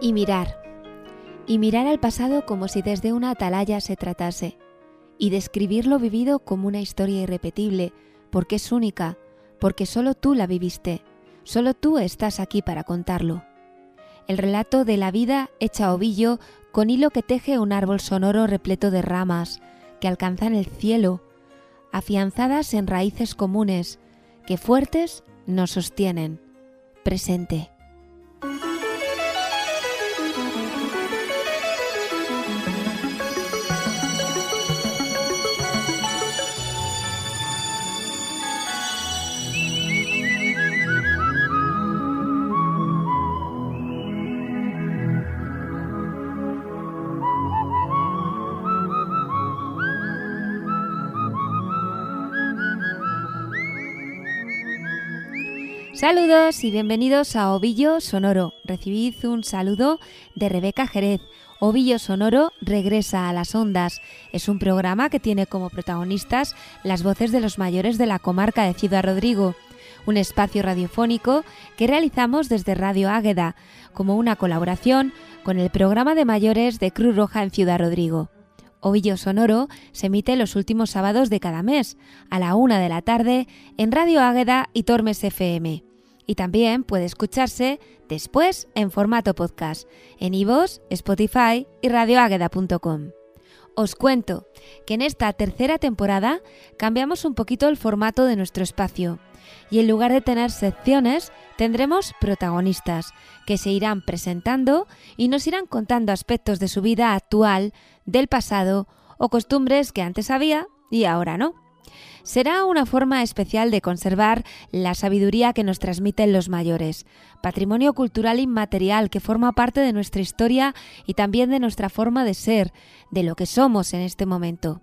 Y mirar. Y mirar al pasado como si desde una atalaya se tratase. Y describir lo vivido como una historia irrepetible, porque es única, porque solo tú la viviste, solo tú estás aquí para contarlo. El relato de la vida hecha ovillo con hilo que teje un árbol sonoro repleto de ramas que alcanzan el cielo, afianzadas en raíces comunes, que fuertes nos sostienen. Presente. Saludos y bienvenidos a Ovillo Sonoro. Recibid un saludo de Rebeca Jerez. Ovillo Sonoro regresa a las ondas. Es un programa que tiene como protagonistas las voces de los mayores de la comarca de Ciudad Rodrigo. Un espacio radiofónico que realizamos desde Radio Águeda, como una colaboración con el programa de mayores de Cruz Roja en Ciudad Rodrigo. Ovillo Sonoro se emite los últimos sábados de cada mes, a la una de la tarde, en Radio Águeda y Tormes FM y también puede escucharse después en formato podcast en iVoox, Spotify y radioagueda.com. Os cuento que en esta tercera temporada cambiamos un poquito el formato de nuestro espacio y en lugar de tener secciones tendremos protagonistas que se irán presentando y nos irán contando aspectos de su vida actual, del pasado o costumbres que antes había y ahora no será una forma especial de conservar la sabiduría que nos transmiten los mayores, patrimonio cultural inmaterial que forma parte de nuestra historia y también de nuestra forma de ser, de lo que somos en este momento.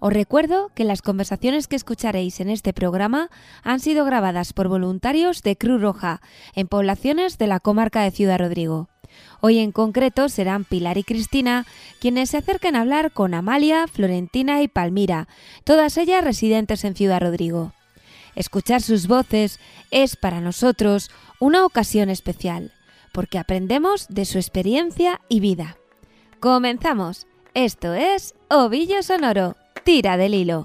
Os recuerdo que las conversaciones que escucharéis en este programa han sido grabadas por voluntarios de Cruz Roja en poblaciones de la comarca de Ciudad Rodrigo. Hoy en concreto serán Pilar y Cristina quienes se acerquen a hablar con Amalia, Florentina y Palmira, todas ellas residentes en Ciudad Rodrigo. Escuchar sus voces es para nosotros una ocasión especial, porque aprendemos de su experiencia y vida. Comenzamos. Esto es Ovillo Sonoro. Tira del hilo.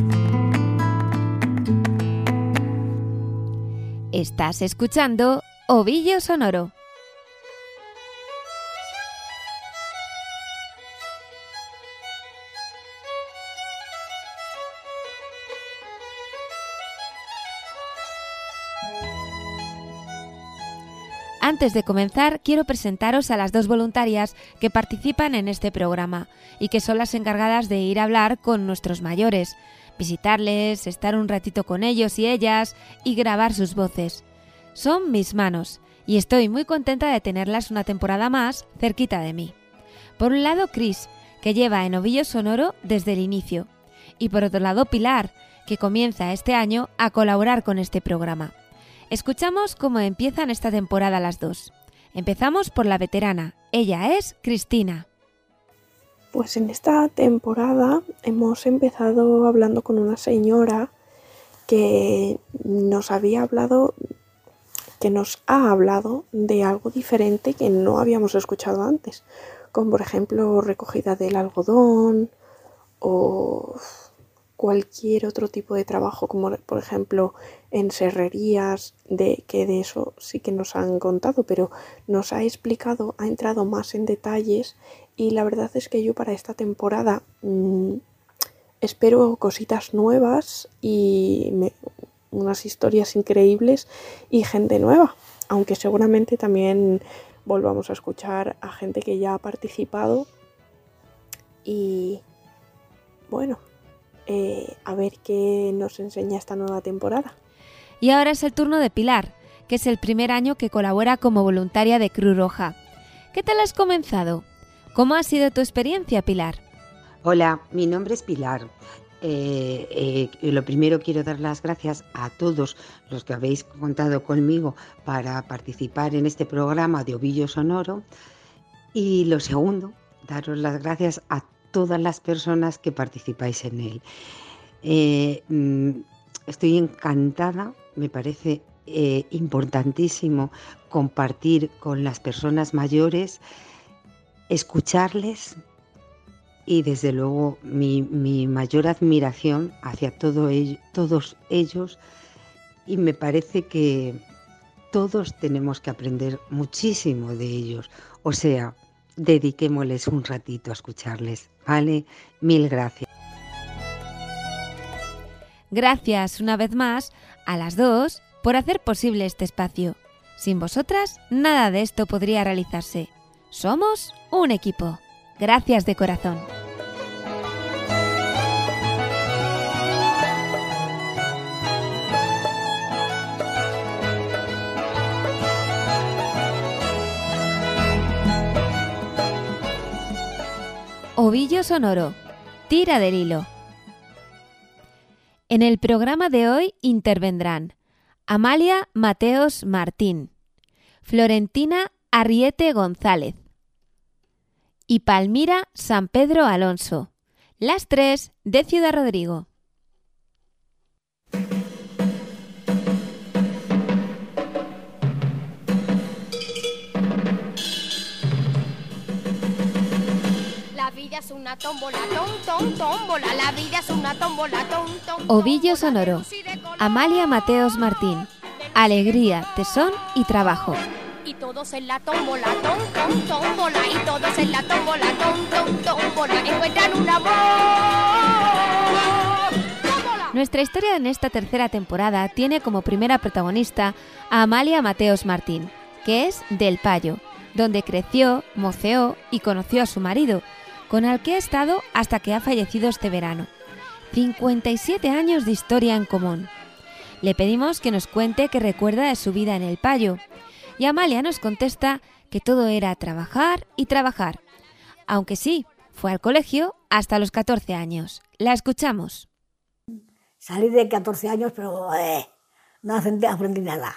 Estás escuchando Ovillo Sonoro. Antes de comenzar, quiero presentaros a las dos voluntarias que participan en este programa y que son las encargadas de ir a hablar con nuestros mayores, visitarles, estar un ratito con ellos y ellas y grabar sus voces. Son mis manos y estoy muy contenta de tenerlas una temporada más cerquita de mí. Por un lado, Chris, que lleva en Ovillo Sonoro desde el inicio, y por otro lado, Pilar, que comienza este año a colaborar con este programa. Escuchamos cómo empiezan esta temporada las dos. Empezamos por la veterana. Ella es Cristina. Pues en esta temporada hemos empezado hablando con una señora que nos había hablado, que nos ha hablado de algo diferente que no habíamos escuchado antes, como por ejemplo recogida del algodón o cualquier otro tipo de trabajo, como por ejemplo en serrerías, de que de eso sí que nos han contado, pero nos ha explicado, ha entrado más en detalles y la verdad es que yo para esta temporada mmm, espero cositas nuevas y unas historias increíbles y gente nueva, aunque seguramente también volvamos a escuchar a gente que ya ha participado y bueno, eh, a ver qué nos enseña esta nueva temporada. Y ahora es el turno de Pilar, que es el primer año que colabora como voluntaria de Cruz Roja. ¿Qué tal has comenzado? ¿Cómo ha sido tu experiencia, Pilar? Hola, mi nombre es Pilar. Eh, eh, lo primero quiero dar las gracias a todos los que habéis contado conmigo para participar en este programa de Ovillo Sonoro. Y lo segundo, daros las gracias a todas las personas que participáis en él. Eh, mm, estoy encantada, me parece importantísimo compartir con las personas mayores, escucharles y desde luego mi, mayor admiración hacia todos ellos y me parece que todos tenemos que aprender muchísimo de ellos. O sea, dediquémosles un ratito a escucharles, ¿vale? Mil gracias. Gracias una vez más a las dos por hacer posible este espacio. Sin vosotras, nada de esto podría realizarse. Somos un equipo. Gracias de corazón. Ovillo Sonoro. Tira del hilo. En el programa de hoy intervendrán Amalia Mateos Martín, Florentina Arriete González y Palmira San Pedro Alonso, las tres de Ciudad Rodrigo. es una tómbola, tom, tom, tómbola. La vida es una tómbola, tom, tom. Ovillo Sonoro. Amalia Mateos Martín. Alegría, tesón y trabajo. Y todos en la tómbola, tom, tómbola. Y todos en la tómbola, tom, tómbola. Encuentran un amor. Tómbola. Nuestra historia en esta tercera temporada tiene como primera protagonista a Amalia Mateos Martín, que es del Payo, donde creció, moceó y conoció a su marido, con el que ha estado hasta que ha fallecido este verano. 57 años de historia en común. Le pedimos que nos cuente qué recuerda de su vida en el Payo, y Amalia nos contesta que todo era trabajar y trabajar, aunque sí, fue al colegio hasta los 14 años. La escuchamos. Salí de 14 años, pero eh, no aprendí, aprendí nada.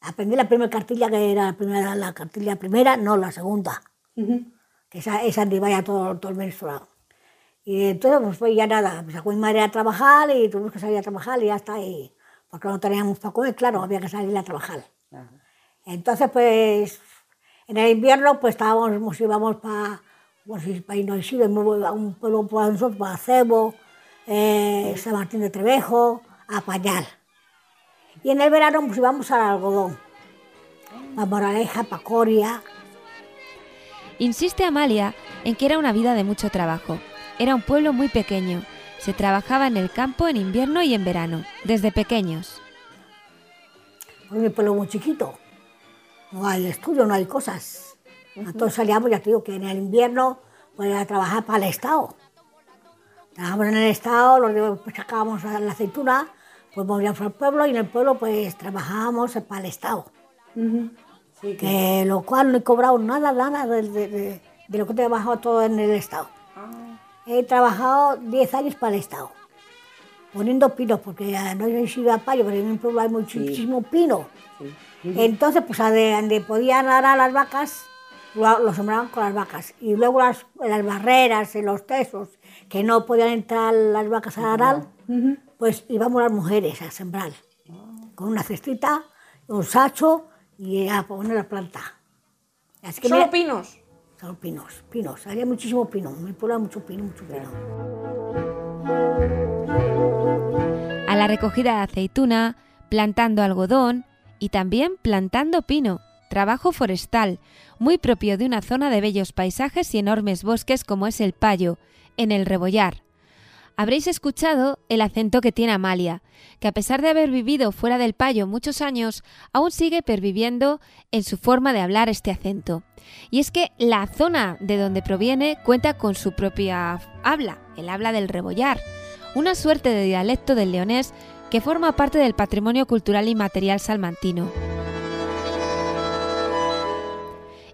Aprendí la primera cartilla, que era la, primera, la cartilla primera, no la segunda. Que esa, esa iba ya todo, todo el menstruado. Y entonces, pues, pues ya nada, me sacó mi madre a trabajar y tuvimos que salir a trabajar y ya está. Y, porque no teníamos para comer, claro, había que salir a trabajar. Entonces, pues, en el invierno, pues estábamos, nos íbamos para, pues, para Inoisidro, a un pueblo para nosotros, para Cebo, eh, San Martín de Trevejo, a Pañal. Y en el verano pues íbamos al algodón, a Moraleja, para Coria. Insiste Amalia en que era una vida de mucho trabajo. Era un pueblo muy pequeño. Se trabajaba en el campo en invierno y en verano, desde pequeños. Pues mi pueblo muy chiquito. No hay estudio, no hay cosas. Entonces salíamos, ya te digo, que en el invierno pues a trabajar para el Estado. Trabajábamos en el Estado, pues sacábamos la aceituna, pues volvíamos al pueblo y en el pueblo pues trabajábamos para el Estado. que lo cual no he cobrado nada, nada de, de- de- de lo que he trabajado todo en el Estado. He trabajado 10 años para el Estado, poniendo pinos, porque ya no he sido a payo, pero en mi pueblo hay muchísimo pino. Entonces, pues a de- donde podían arar las vacas, lo, lo sembraban con las vacas. Y luego las, las barreras, en los tesos, que no podían entrar las vacas a arar, pues íbamos las mujeres a sembrar. Con una cestita, un sacho y a poner la planta. Así que ¿Solo mira- pinos? Solo pinos, pinos. Había muchísimo pino. Mi pueblo mucho pino, mucho pino. A la recogida de aceituna, plantando algodón y también plantando pino, trabajo forestal, muy propio de una zona de bellos paisajes y enormes bosques como es el Payo, en el Rebollar. Habréis escuchado el acento que tiene Amalia, que a pesar de haber vivido fuera del Payo muchos años, aún sigue perviviendo en su forma de hablar este acento. Y es que la zona de donde proviene cuenta con su propia habla, el habla del Rebollar, una suerte de dialecto del leonés que forma parte del patrimonio cultural y material salmantino.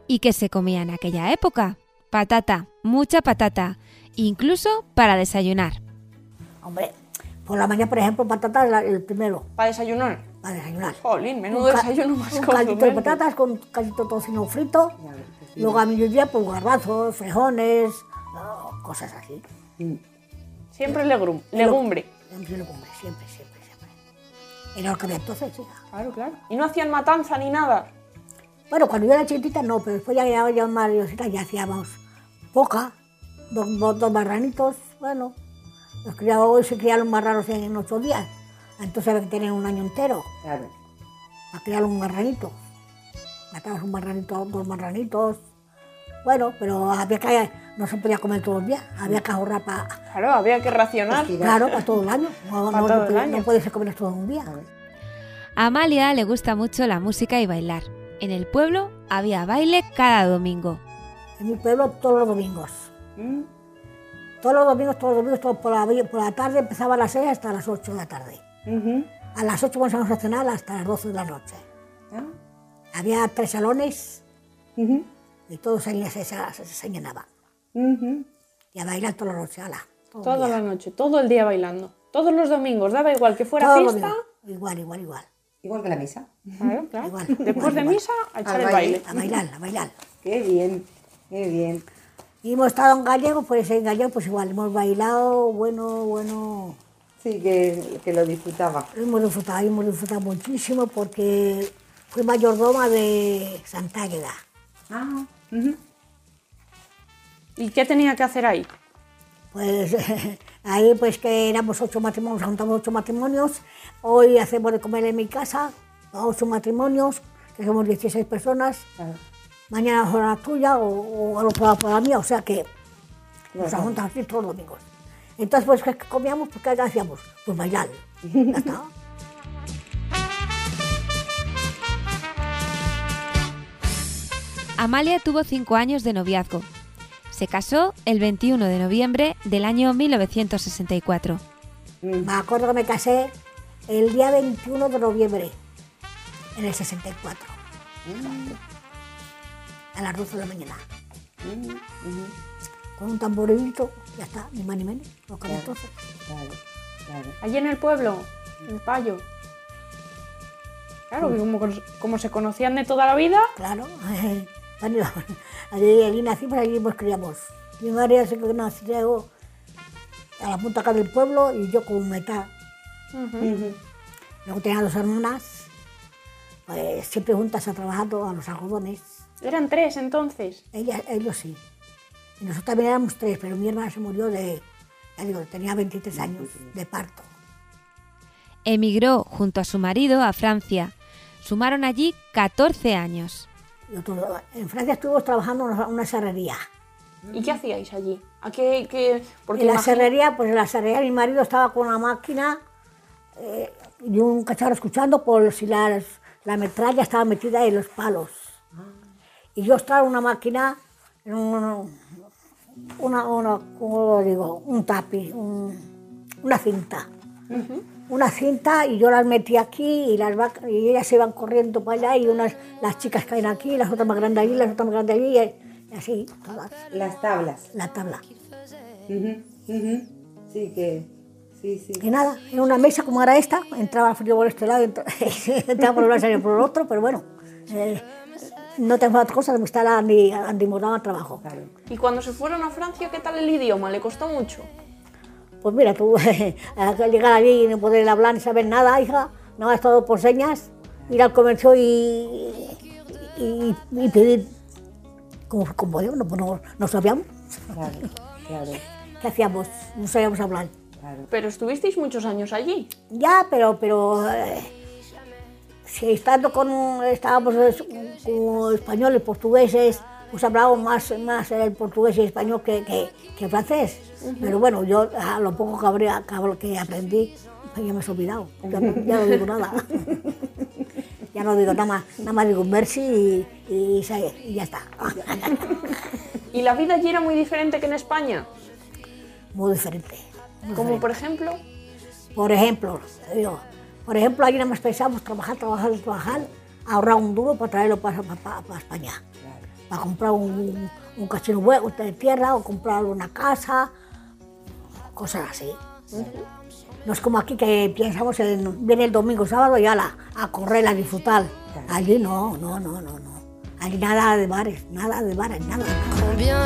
¿Y qué se comía en aquella época? Patata, mucha patata, incluso para desayunar. Hombre, por la mañana, por ejemplo, patatas, la- el primero, ¿Para desayunar? para desayunar. Jolín, menudo Un desayuno más Un caldito de patatas con caldito tocino frito. Luego a mediodía, pues garbanzos, frijoles, no, cosas así. Siempre legrum- legumbre. Siempre legumbre, siempre, siempre. Era lo que había entonces, sí. Claro, claro. ¿Y no hacían matanza ni nada? Bueno, cuando yo era chiquitita no, pero después ya, ya, ya más mayorcita ya hacíamos poca, dos, dos, dos marranitos, bueno. Los criados hoy se crían los marranos en, ocho días, entonces había que tener un año entero Claro. para criar un marranito. Matabas un marranito, dos marranitos. Bueno, pero había que, no se podía comer todos los días, había que ahorrar para, Claro, había que racionar. claro, para todo el año. No, Para no, todo no el año. no puede ser comer todo un día. A Amalia le gusta mucho la música y bailar. En el pueblo había baile cada domingo. En mi pueblo todos los domingos. Mm. Todos los domingos, todos los domingos, todos por, la, por la tarde empezaba a las 6 hasta las 8 de la tarde. Ujú. A las 8 comenzamos a cenar hasta las 12 de la noche. Ah. Había tres salones Ujú. Y todos se, se. Ujú. Y a bailar toda la noche, ala. todo Toda la noche, todo el día bailando. Todos los domingos, daba igual que fuera Todos los fiesta. Igual, igual, igual. Igual que la misa. Claro, claro. Igual, Después igual, de igual. misa, a echar el baile. baile. A bailar, a bailar. Qué bien, qué bien. Y hemos estado en Gallego, pues en Gallego pues igual, hemos bailado, bueno, bueno, Sí, que, que lo disfrutaba. hemos disfrutado, hemos disfrutado muchísimo porque fui mayordoma de Santa Águeda. Ah. ¿Y qué tenía que hacer ahí? Pues ahí pues que éramos ocho matrimonios, juntamos ocho matrimonios. Hoy hacemos de comer en mi casa, a ocho matrimonios, que somos 16 personas. claro. Mañana será la tuya o, o al otro lado para la mía, o sea que nos Claro. juntamos así todos los domingos. Entonces, pues, ¿qué comíamos? Pues, ¿qué hacíamos? Pues bailar. Ya está. Amalia tuvo cinco años de noviazgo. Se casó el 21 de noviembre del año 1964. Me acuerdo que me casé el día 21 de noviembre, en el 64. A las 12 de la mañana. Con un tamborilito, ya está, ni más ni menos. Lo que entonces. Claro, claro. Allí en el pueblo, en el Payo. Claro, como se conocían de toda la vida, Claro. Allí, allí, allí nacimos, allí nos criamos. Mi madre se que nació a la punta acá del pueblo y yo con metá. Luego tenía dos hermanas, pues siempre juntas a trabajar a los algodones. eran tres entonces. Ella, ellos sí. Y nosotros también éramos tres, pero mi hermana se murió de, ya digo, tenía 23 años de parto. Emigró junto a su marido a Francia. Sumaron allí 14 años. En Francia estuvimos trabajando en una, serrería. ¿Y qué hacíais allí? ¿A qué, qué- porque en la imagino- serrería, pues en la serrería mi marido estaba con una máquina eh, y un cacharro escuchando por si las- la metralla estaba metida en los palos. Y yo estaba en una máquina, en un, una, una, ¿cómo lo digo? Un tapi, un- una cinta. Una cinta y yo las metí aquí y, las vacas, y ellas se iban corriendo para allá y unas, las chicas caen aquí, las otras más grandes allí, las otras más grandes allí y, y así, todas, Las tablas. la tabla. Ujú, ujú. Sí, que. Sí, sí. Y nada, en una mesa como era esta, entraba el frío por este lado, entra- entraba por un lado por el otro, pero bueno, eh, no tengo otra cosa que me Andy, Andy Mordama trabajo. Claro. ¿Y cuando se fueron a Francia, qué tal el idioma? ¿Le costó mucho? Pues mira, tú, al llegar allí y no poder hablar ni saber nada, hija, nada más todo por señas, ir al comercio y, y, y pedir, como, como yo, no, pues no, no sabíamos, Claro, claro, ¿qué hacíamos? No sabíamos hablar. claro. Pero estuvisteis muchos años allí. Ya, pero, pero eh, si estando con, estábamos eh, con españoles, portugueses, pues hablábamos más, más el portugués y español que, que, que francés. Pero bueno, yo a lo poco que, habría- que aprendí, pues ya me he olvidado. Ya, no- ya no digo nada. ya no digo nada más, nada más digo merci y, y, ya está. ¿Y la vida allí era muy diferente que en España? Muy diferente. muy Como diferente. por ejemplo, Por ejemplo, por ejemplo, ahí nada más pensamos trabajar, trabajar, trabajar, ahorrar un duro para traerlo para, para, para España. Para comprar un, un cachino hueco de tierra o comprar una casa, cosas así. No es como aquí que pensamos en, viene el domingo, sábado y ala, a correr, a disfrutar. Allí no, no, no, no, no. Allí nada de bares, nada de bares, nada.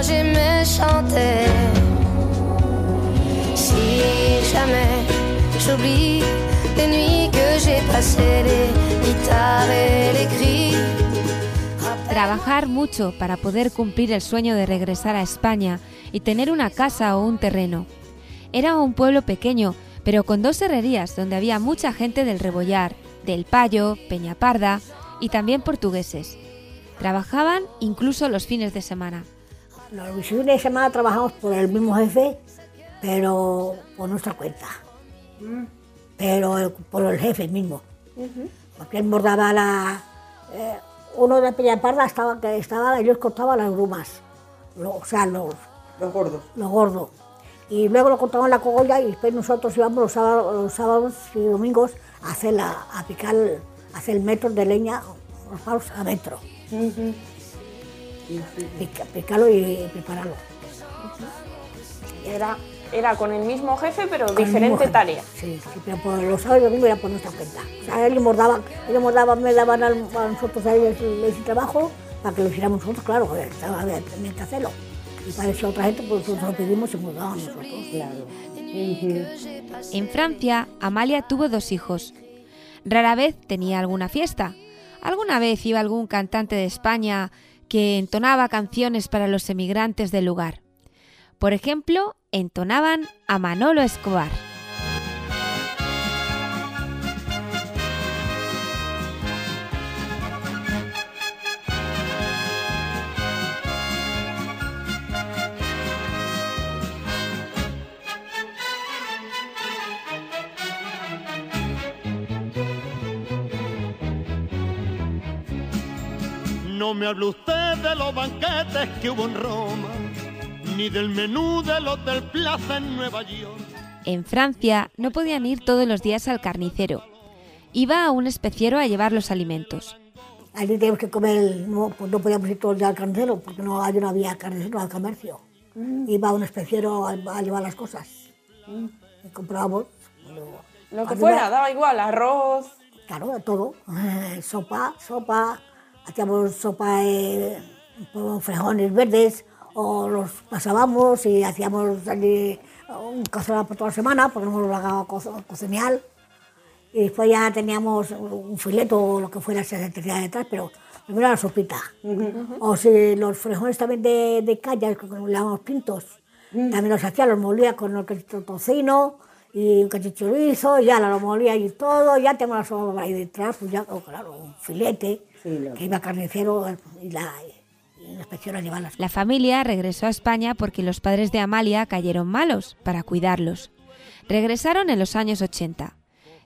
j'aimais chanter. Si jamais j'oublie les nuits que j'ai passées, les guitares et les cris. Trabajar mucho para poder cumplir el sueño de regresar a España y tener una casa o un terreno. Era un pueblo pequeño, pero con dos herrerías donde había mucha gente del Rebollar, del Payo, Peñaparda y también portugueses. Trabajaban incluso los fines de semana. Los fines de semana trabajamos por el mismo jefe, pero por nuestra cuenta. Pero eh, por el jefe mismo. Porque él bordaba la... eh, uno de Peñaparda estaba, que estaba, ellos cortaban las grumas, lo- o sea, los, Los gordos. lo gordo. Y luego lo cortaban la cogolla y después nosotros íbamos los sábados, los sábados y domingos a, hacer la, a picar, a hacer metros de leña, los palos a metro. Pica- picarlo y prepararlo. era, era con el mismo jefe, pero Con diferente tarea. Sí, sí, pero por los sábados y domingos era por nuestra cuenta. O sea, ellos nos daban, ellos nos daban, me daban a nosotros a ellos el- ese trabajo para que lo hiciéramos nosotros, claro, había también que hacerlo. Y para eso otra gente, pues nosotros lo pedimos y nos daban nosotros. Claro. En Francia, Amalia tuvo dos hijos. Rara vez tenía alguna fiesta. Alguna vez iba algún cantante de España que entonaba canciones para los emigrantes del lugar. Por ejemplo, entonaban a Manolo Escobar. No me hable usted de los banquetes que hubo en Roma ni del menú del Hotel Plaza en Nueva York. En Francia no podían ir todos los días al carnicero. Iba a un especiero a llevar los alimentos. Allí teníamos que comer, no, pues no podíamos ir todos los días al carnicero, porque no, allí no había carnicero al comercio. Iba a un especiero a, a llevar las cosas. Y comprábamos. luego- Lo que fuera, daba igual, arroz. Claro, todo. Eh, sopa, sopa, hacíamos sopa eh, con frijoles verdes, o los pasábamos y hacíamos allí un cazuela por toda la semana, porque no lo hagaba co- cocinar. Y después ya teníamos un fileto o lo que fuera, se tenía detrás, pero primero la sopita. O si los frijoles también de, de caña, que le llamamos pintos, también los hacía, los molía con el cachito tocino y un cachito chorizo, ya lo molía y todo, ya tengo la sopa ahí detrás, pues ya, oh, claro, un filete, que iba carnicero y la inspección a llevarlas. La familia regresó a España porque los padres de Amalia cayeron malos para cuidarlos. Regresaron en los años 80.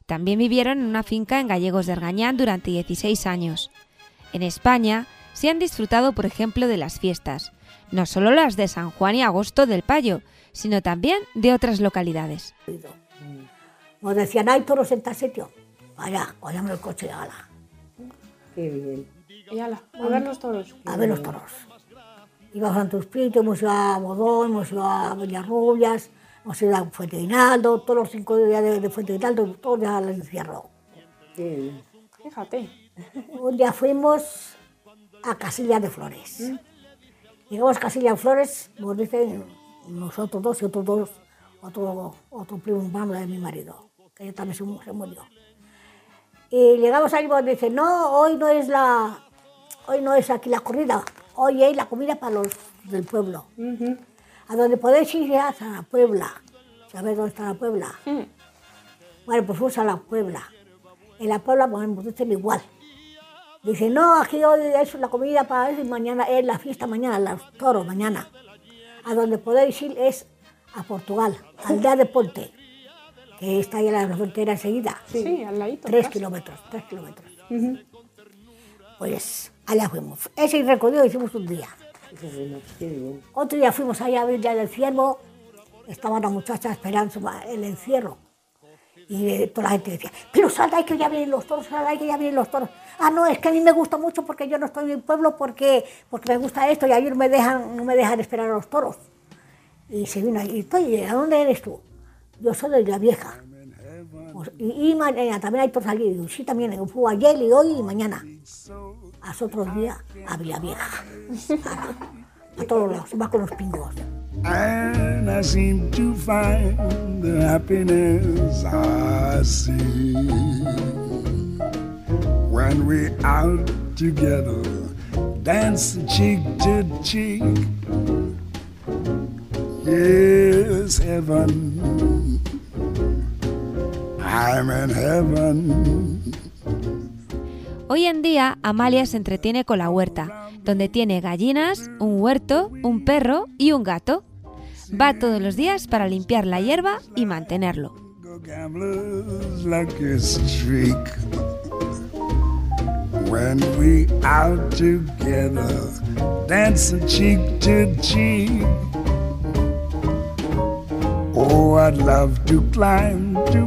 También vivieron en una finca en Gallegos de Argañán durante 16 años. En España se han disfrutado, por ejemplo, de las fiestas, no solo las de San Juan y Agosto del Payo, sino también de otras localidades. Nos decían, hay toros en tal sitio. Vaya, cogíamos el coche y ala, Qué bien. Y ala, a ver los toros. a ver los toros. Íbamos a Santo Espíritu, hemos ido a Bodón, hemos ido a Villarrubias, hemos ido a Fuente Guinaldo, todos los cinco días de, de Fuente Guinaldo, todos ya al encierro. Bien. Fíjate. Un día fuimos a Casillas de Flores. Llegamos a Casillas de Flores, nos dicen nosotros dos y otros dos, otro, otro primo hermano de mi marido, que ya también se, se murió. Y llegamos ahí y nos dicen, no, hoy no es la, hoy no es aquí la corrida, hoy es la comida para los del pueblo. A donde podéis ir ya es a la Puebla. ¿Sabéis dónde está la Puebla? Bueno, pues fuimos a la Puebla. En la Puebla pues, dicen igual. Dice, no, aquí hoy es la comida para eso y mañana es la fiesta, mañana, los toros, mañana. A donde podéis ir es a Portugal, aldea de Ponte, que está ahí en la frontera enseguida. Sí, al ladito. Tres casi. kilómetros, tres kilómetros. Pues allá fuimos. Ese recorrido hicimos un día. Otro día fuimos allá a Villa del Ciervo, estaba la muchacha esperando el encierro. Y eh, toda la gente decía, pero salga que ya vienen los toros, salga que ya vienen los toros. Ah, no, es que a mí me gusta mucho porque yo no estoy en el pueblo porque, porque me gusta esto y ahí no me dejan, no me dejan esperar a los toros. Y se vino ahí, oye, ¿a dónde eres tú? Yo soy de la vieja. Pues, y, mañana también hay toros allí. Sí, también, fui ayer y hoy y mañana. A los otros días a Villavieja. A, todos lados, con los pingos. And I seem to find the happiness I see when we're out together, dance cheek to cheek. Yes, heaven. I'm in heaven. Hoy en día, Amalia se entretiene con la huerta, donde tiene gallinas, un huerto, un perro y un gato. Va todos los días para limpiar la hierba y mantenerlo. Oh, I'd love to climb to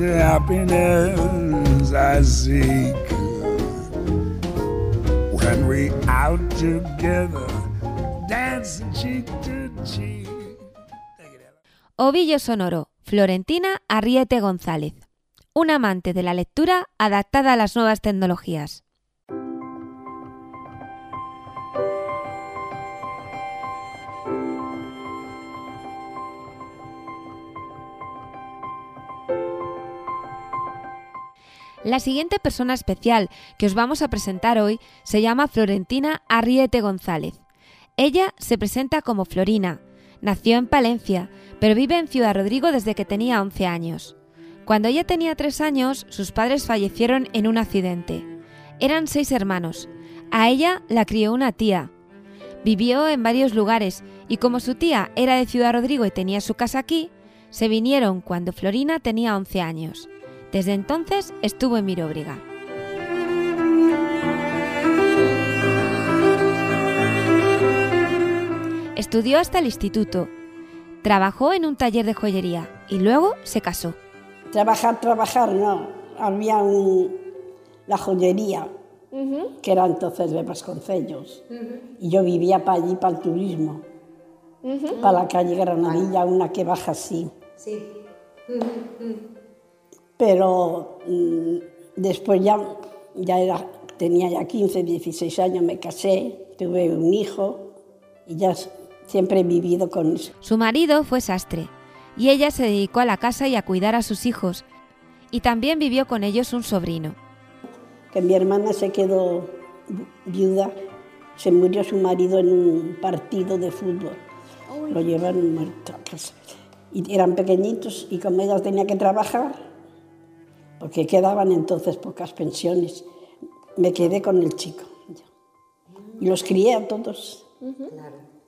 the happiness when we out together, cheek. Ovillo sonoro, Florentina Arriete González. Un amante de la lectura adaptada a las nuevas tecnologías. La siguiente persona especial que os vamos a presentar hoy se llama Florentina Arriete González. Ella se presenta como Florina. Nació en Palencia, pero vive en Ciudad Rodrigo desde que tenía 11 años. Cuando ella tenía 3 años, sus padres fallecieron en un accidente. Eran seis hermanos. A ella la crió una tía. Vivió en varios lugares y como su tía era de Ciudad Rodrigo y tenía su casa aquí, se vinieron cuando Florina tenía 11 años. Desde entonces estuvo en Miróbriga. Estudió hasta el instituto, trabajó en un taller de joyería y luego se casó. Trabajar, trabajar, no. Había un, la joyería, que era entonces de Vasconcellos. Y yo vivía para allí, para el turismo, para la calle Granadilla, una que baja así. Sí. Pero mm, después ya, ya era, tenía ya 15, 16 años, me casé, tuve un hijo y ya siempre he vivido con eso. Su marido fue sastre y ella se dedicó a la casa y a cuidar a sus hijos. Y también vivió con ellos un sobrino. Que mi hermana se quedó vi- viuda, se murió su marido en un partido de fútbol. Lo llevaron muerto a casa. Y eran pequeñitos y como ella tenía que trabajar, porque quedaban entonces pocas pensiones, me quedé con el chico. Y los crié a todos.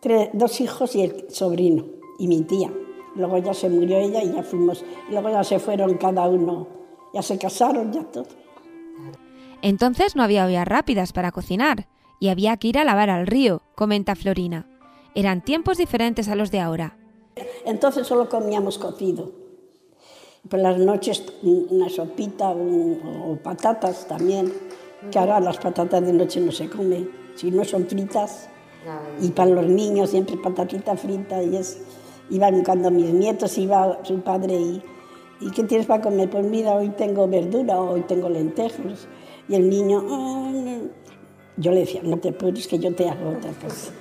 Tres- dos hijos y el sobrino y mi tía. Luego ya se murió ella y ya fuimos. luego ya se fueron cada uno, ya se casaron, ya todo. Entonces no había ollas rápidas para cocinar y había que ir a lavar al río, comenta Florina. Eran tiempos diferentes a los de ahora. Entonces solo comíamos cocido. Por las noches una sopita un- o patatas también, que ahora las patatas de noche no se comen, si no son fritas. Y para los niños siempre patatita frita y es... Iban cuando mis nietos iba su padre y... ¿Y qué tienes para comer? Pues mira, hoy tengo verdura, hoy tengo lentejas. Y el niño... "Ah, no". Yo le decía, no te apures que yo te hago otra cosa.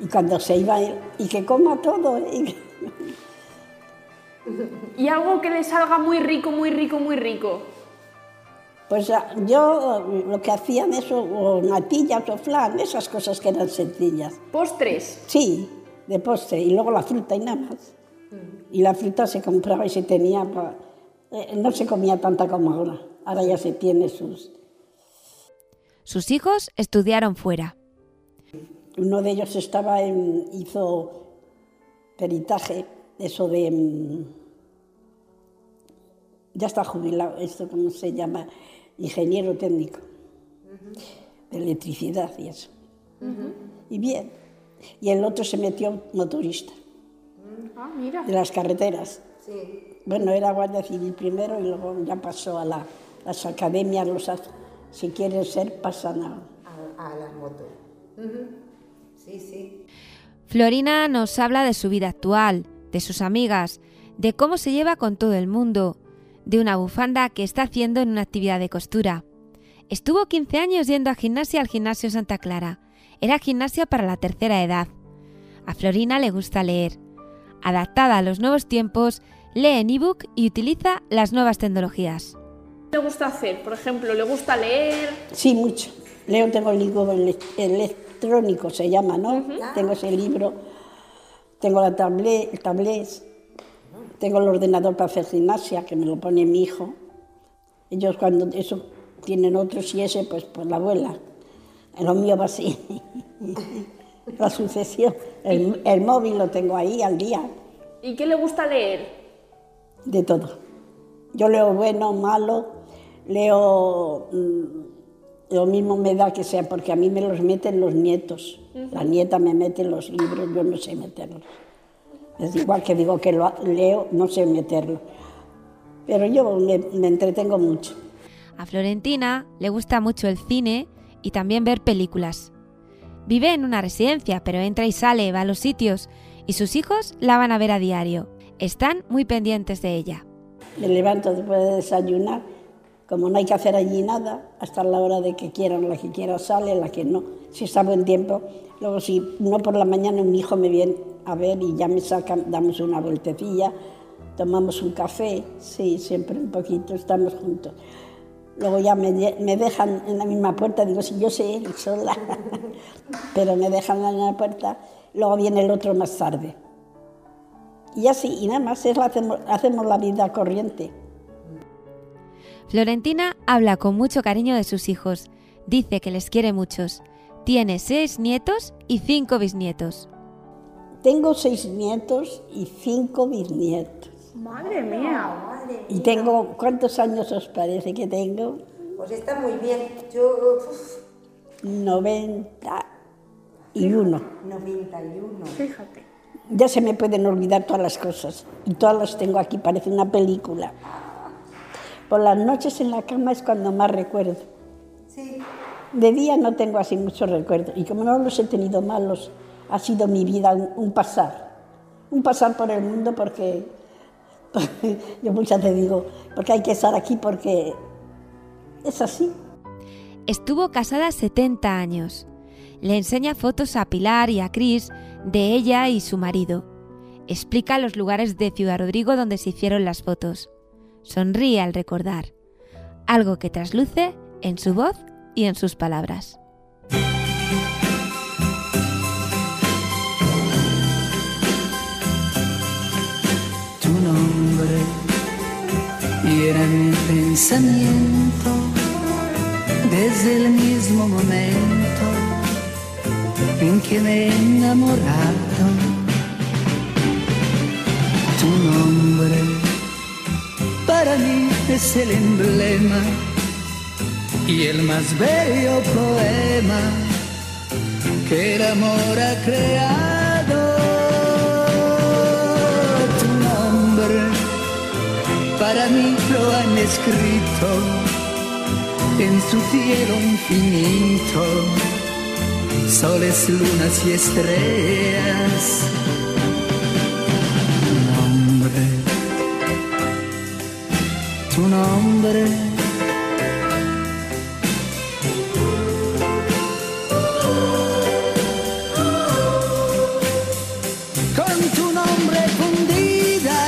Y cuando se iba él, y que coma todo. y- Y algo que le salga muy rico, muy rico, muy rico. Pues ah, yo lo que hacían eso, o natillas o flan, esas cosas que eran sencillas. Postres. Sí, de postre, y luego la fruta y nada más. Y la fruta se compraba y se tenía, pa- eh, no se comía tanta como ahora. Ahora ya se tiene sus... Sus hijos estudiaron fuera. Uno de ellos estaba en, hizo peritaje, eso de... mm, Ya está jubilado, esto cómo se llama, ingeniero técnico, de electricidad y eso. Y bien. Y el otro se metió motorista Ah, mira. de las carreteras. Sí. Bueno, era guardia civil primero y luego ya pasó a la- las academias, los, si quieren ser, pasan a... A, a las motos. Sí, sí. Florina nos habla de su vida actual, de sus amigas, de cómo se lleva con todo el mundo, de una bufanda que está haciendo en una actividad de costura. Estuvo 15 años yendo a gimnasia al gimnasio Santa Clara. Era gimnasia para la tercera edad. A Florina le gusta leer. Adaptada a los nuevos tiempos, lee en ebook y utiliza las nuevas tecnologías. ¿Qué le gusta hacer? Por ejemplo, ¿le gusta leer? Sí, mucho. Leo, tengo el libro ele- electrónico, se llama, ¿no? Tengo ese libro, tengo la tablet, el tablet, tengo el ordenador para hacer gimnasia, que me lo pone mi hijo. Ellos cuando eso tienen otros y ese, pues, pues la abuela. Lo mío va así. la sucesión. El, el móvil lo tengo ahí al día, ¿Y qué le gusta leer? de todo. Yo leo bueno, malo, leo... mm, lo mismo me da que sea, porque a mí me los meten los nietos. La nieta me mete los libros, yo no sé meterlos. Es igual que digo que lo leo, no sé meterlo. Pero yo me, me entretengo mucho. A Florentina le gusta mucho el cine y también ver películas. Vive en una residencia, pero entra y sale, va a los sitios, y sus hijos la van a ver a diario. Están muy pendientes de ella. Me levanto después de desayunar, como no hay que hacer allí nada, hasta la hora de que quieran, la que quiera sale, la que no, si está buen tiempo. Luego si no por la mañana mi hijo me viene a ver y ya me sacan, damos una vueltecilla, tomamos un café, sí, siempre un poquito, estamos juntos. Luego ya me, me dejan en la misma puerta, digo, si yo sé ir sola, pero me dejan en la puerta, luego viene el otro más tarde. Y así, y nada más, es, hacemos, hacemos la vida corriente. Florentina habla con mucho cariño de sus hijos. Dice que les quiere muchos. Tiene seis nietos y cinco bisnietos. Tengo seis nietos y cinco bisnietos. Madre mía. Y tengo, ¿cuántos años os parece que tengo? Pues está muy bien. Yo. uf, 91. 91. Fíjate. Ya se me pueden olvidar todas las cosas. Y todas las tengo aquí, parece una película. Por las noches en la cama es cuando más recuerdo. Sí. De día no tengo así muchos recuerdos. Y como no los he tenido malos, ha sido mi vida un, un pasar. Un pasar por el mundo porque, porque yo muchas veces digo, porque hay que estar aquí porque es así. Estuvo casada 70 años. Le enseña fotos a Pilar y a Cris de ella y su marido. Explica los lugares de Ciudad Rodrigo donde se hicieron las fotos. Sonríe al recordar, algo que trasluce en su voz y en sus palabras. tu nombre y era mi pensamiento desde el mismo momento en que me he enamorado. Tu nombre para mí es el emblema y el más bello poema que el amor ha creado. Tu nombre para mí lo han escrito en su cielo infinito, soles, lunas y estrellas. Con tu nombre fundida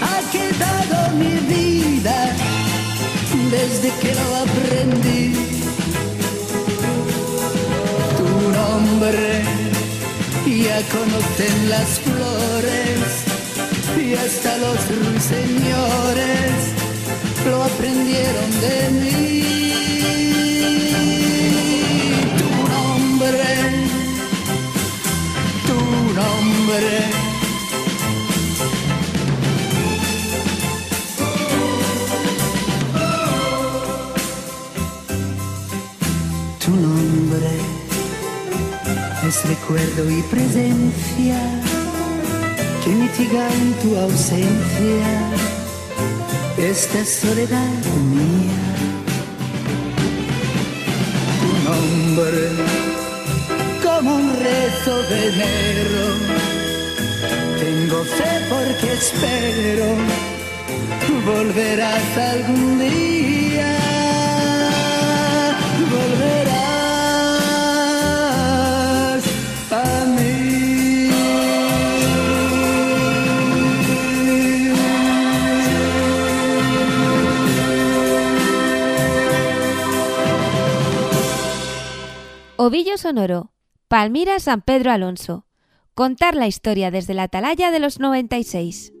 ha quedado mi vida desde que lo aprendí. Tu nombre ya conocen las flores hasta los ruiseñores lo aprendieron de mí. Tu nombre, tu nombre. Tu nombre es recuerdo y presencia que mitiga en tu ausencia esta soledad mía. Tu nombre como un rezo de enero. Tengo fe porque espero volverás algún día. Ovillo Sonoro, Palmira San Pedro Alonso. Contar la historia desde la atalaya de los 96.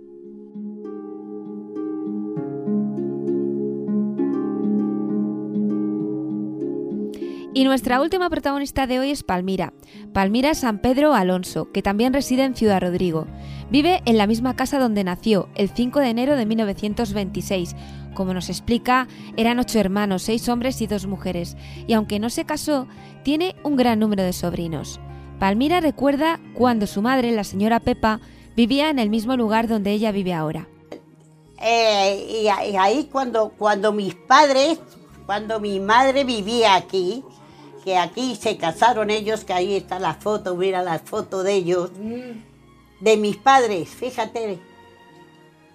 Y nuestra última protagonista de hoy es Palmira. Palmira San Pedro Alonso, que también reside en Ciudad Rodrigo. Vive en la misma casa donde nació, el 5 de enero de 1926. Como nos explica, eran ocho hermanos, seis hombres y dos mujeres, y aunque no se casó, tiene un gran número de sobrinos. Palmira recuerda cuando su madre, la señora Pepa, vivía en el mismo lugar donde ella vive ahora. Eh, y, y ahí cuando, cuando mis padres, cuando mi madre vivía aquí, que aquí se casaron ellos, que ahí está la foto, mira la foto de ellos, de mis padres, fíjate.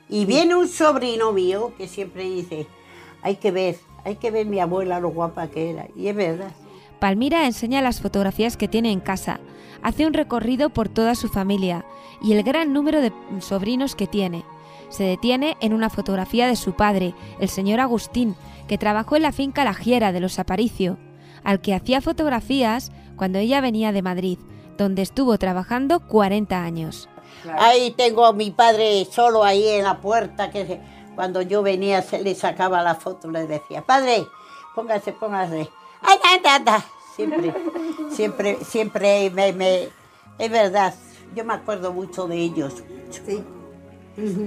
Y viene un sobrino mío que siempre dice, hay que ver, hay que ver mi abuela lo guapa que era. Y es verdad. Palmira enseña las fotografías que tiene en casa, hace un recorrido por toda su familia y el gran número de sobrinos que tiene. Se detiene en una fotografía de su padre, el señor Agustín, que trabajó en la finca La Giera de los Aparicio, al que hacía fotografías cuando ella venía de Madrid, donde estuvo trabajando 40 años. Ahí tengo a mi padre solo ahí en la puerta, que cuando yo venía se le sacaba la foto, le decía, padre, póngase, póngase. ¡Ay, anda, anda! Siempre, siempre, siempre me, me- Es verdad, yo me acuerdo mucho de ellos.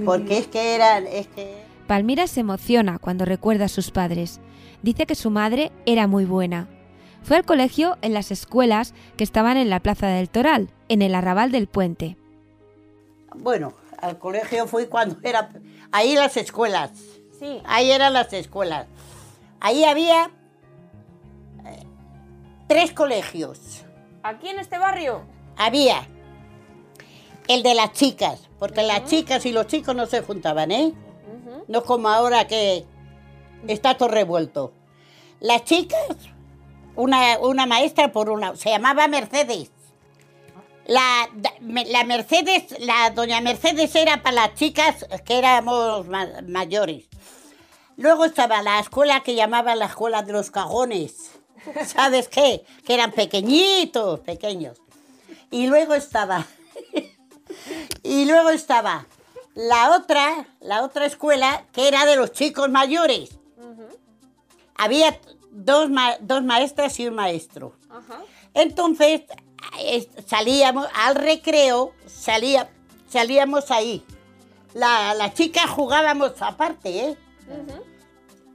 Porque es que eran, es que... Palmira se emociona cuando recuerda a sus padres. Dice que su madre era muy buena. Fue al colegio en las escuelas que estaban en la Plaza del Toral, en el arrabal del puente. Bueno, al colegio fui cuando era... Ahí las escuelas. Sí. Ahí eran las escuelas. Ahí había eh, tres colegios. ¿Aquí en este barrio? Había el de las chicas, porque las chicas y los chicos no se juntaban, ¿eh? No como ahora que está todo revuelto. Las chicas, una, una maestra por una, se llamaba Mercedes. La, la Mercedes, la doña Mercedes era para las chicas que éramos ma- mayores. Luego estaba la escuela que llamaban la escuela de los cajones. ¿Sabes qué? Que eran pequeñitos, pequeños. Y luego estaba. y luego estaba la otra, la otra escuela que era de los chicos mayores. Había dos, ma- dos maestras y un maestro. Entonces es- salíamos al recreo, salía, salíamos ahí. La- Las chicas jugábamos aparte, ¿eh?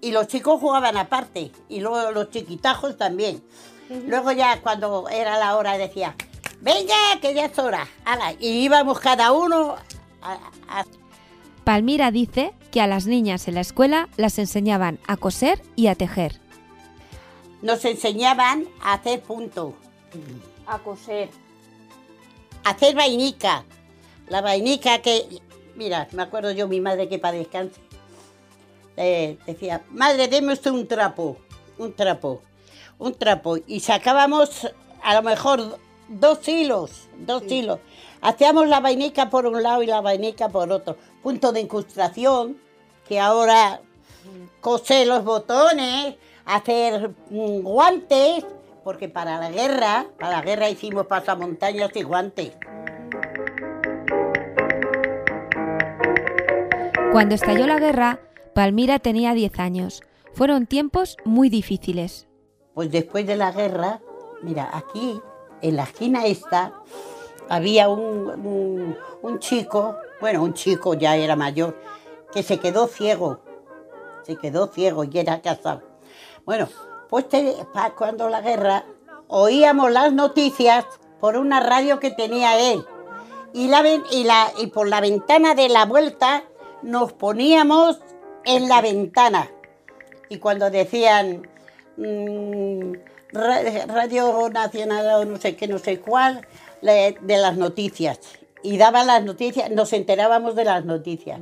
Y los chicos jugaban aparte. Y luego los chiquitajos también. Luego ya cuando era la hora decía, venga, que ya es hora. Ala, y íbamos cada uno a- a- Palmira dice que a las niñas en la escuela las enseñaban a coser y a tejer. nos enseñaban a hacer punto, A coser. hacer vainica. La vainica que, mira, me acuerdo yo, mi madre que para descanse, eh, decía, madre, deme usted un trapo, un trapo, un trapo. Y sacábamos a lo mejor dos hilos, dos hilos. Hacíamos la vainica por un lado y la vainica por otro. Punto de incrustación, que ahora coser los botones, hacer mm, guantes, porque para la guerra, para la guerra hicimos pasamontañas y guantes. Cuando estalló la guerra, Palmira tenía 10 años. Fueron tiempos muy difíciles. Pues después de la guerra, mira, aquí, en la esquina esta, había un, un- un chico, bueno, un chico ya era mayor, que se quedó ciego. Se quedó ciego y era casado. Bueno, pues cuando la guerra oíamos las noticias por una radio que tenía él. Y, la, y, la, y por la ventana de la vuelta nos poníamos en la ventana. Y cuando decían mm, Ra- Radio Nacional o no sé qué, no sé cuál, de las noticias. Y daban las noticias, nos enterábamos de las noticias.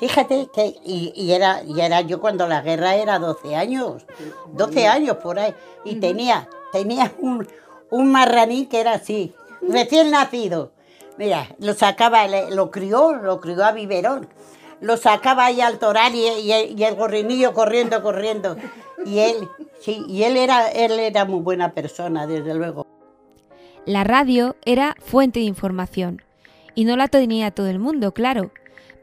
Fíjate que, y, y era, y era yo cuando la guerra era 12 años, 12 años por ahí, y tenía, tenía un, un marranín que era así, recién nacido. Mira, lo sacaba, lo crió, lo crió a biberón. Lo sacaba ahí al toral y, y- y el gorrinillo corriendo, corriendo. Y él, sí, y él era, él era muy buena persona, desde luego. La radio era fuente de información. Y no la tenía todo el mundo, claro.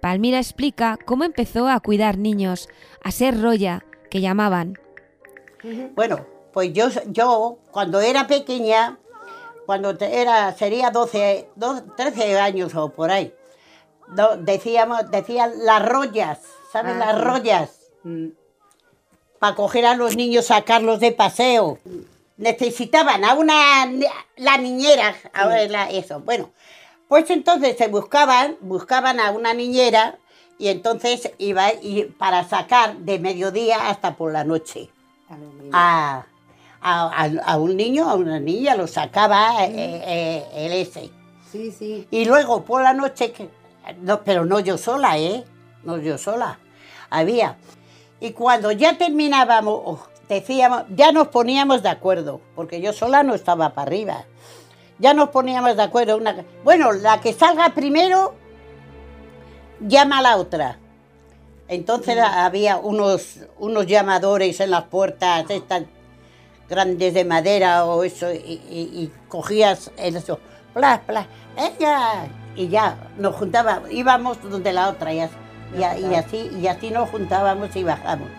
Palmira explica cómo empezó a cuidar niños, a ser roya, que llamaban. Bueno, pues yo, yo cuando era pequeña, cuando era, sería 12, 12, 13 años o por ahí, no, decíamos, decían las rollas, ¿sabes? Ah, las sí. rollas. Para coger a los niños, sacarlos de paseo. Necesitaban a una, la niñera, a ver, la- eso. Bueno, pues entonces se buscaban, buscaban a una niñera Y entonces iba y para sacar de mediodía hasta por la noche a, a- un niño, a una niña, lo sacaba eh, eh, el ese. Sí, sí. Y luego por la noche, que, no, pero no yo sola, ¿eh? No yo sola. Había. Y cuando ya terminábamos, decíamos, ya nos poníamos de acuerdo, porque yo sola no estaba para arriba. Ya nos poníamos de acuerdo. Una, bueno, la que salga primero, llama a la otra. Entonces había unos, unos llamadores en las puertas, estas grandes de madera o eso, y, y- y cogías eso, plas, plas, ella, y ya nos juntábamos, íbamos donde la otra, y, y así, y así nos juntábamos y bajamos.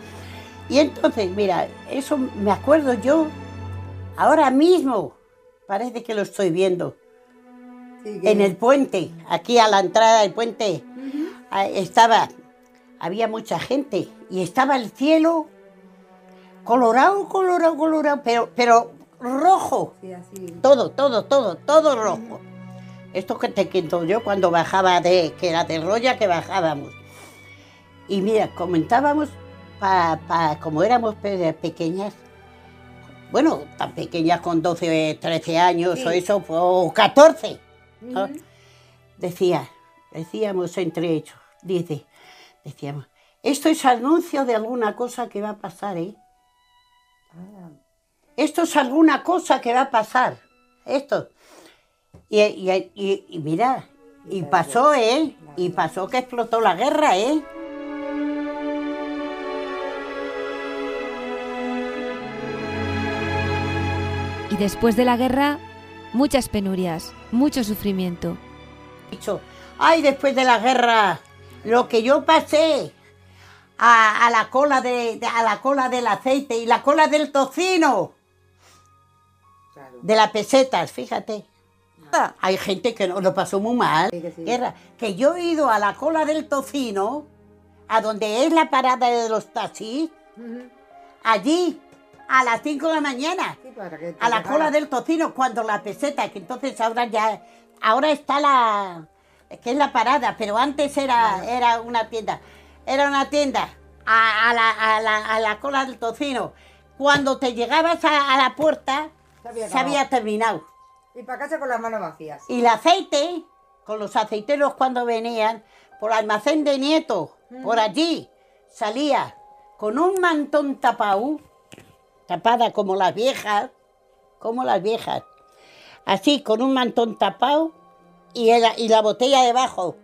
Y entonces, mira, eso me acuerdo yo, ahora mismo, parece que lo estoy viendo, en el puente, aquí a la entrada del puente, ah, estaba, había mucha gente, y estaba el cielo colorado, colorado, colorado, pero, pero rojo. Todo, todo, todo, todo rojo. Esto que te quito yo cuando bajaba de, que era de Roya, que bajábamos. Y mira, comentábamos, pa, pa- como éramos pe- pequeñas, bueno, tan pequeñas con 12, 13 años o eso, o 14, ¿no? decía, decíamos entre ellos, dice, decíamos, esto es anuncio de alguna cosa que va a pasar, ¿eh? Esto es alguna cosa que va a pasar, esto. Y, y- y- y mira, y pasó, ¿eh? Y pasó que explotó la guerra, ¿eh? Después de la guerra, muchas penurias, mucho sufrimiento. dicho, ay, después de la guerra, lo que yo pasé a, a la cola de, de- a la cola del aceite y la cola del tocino, de las pesetas, fíjate. Ah, Hay gente que no lo pasó muy mal. Guerra. Que yo he ido a la cola del tocino, a donde es la parada de los taxis, allí, a las 5 de la mañana a la cola del tocino cuando la peseta, que entonces ahora ya, ahora está la, que es la parada, pero antes era, era una tienda, era una tienda a, a la, a la- a la cola del tocino. Cuando te llegabas a, la puerta, Se había se había acabado. terminado. Y para casa con las manos vacías. Y el aceite, con los aceiteros cuando venían, por almacén de nieto, por allí, salía con un mantón tapado, tapada como las viejas, como las viejas, así con un mantón tapado y, y la botella debajo.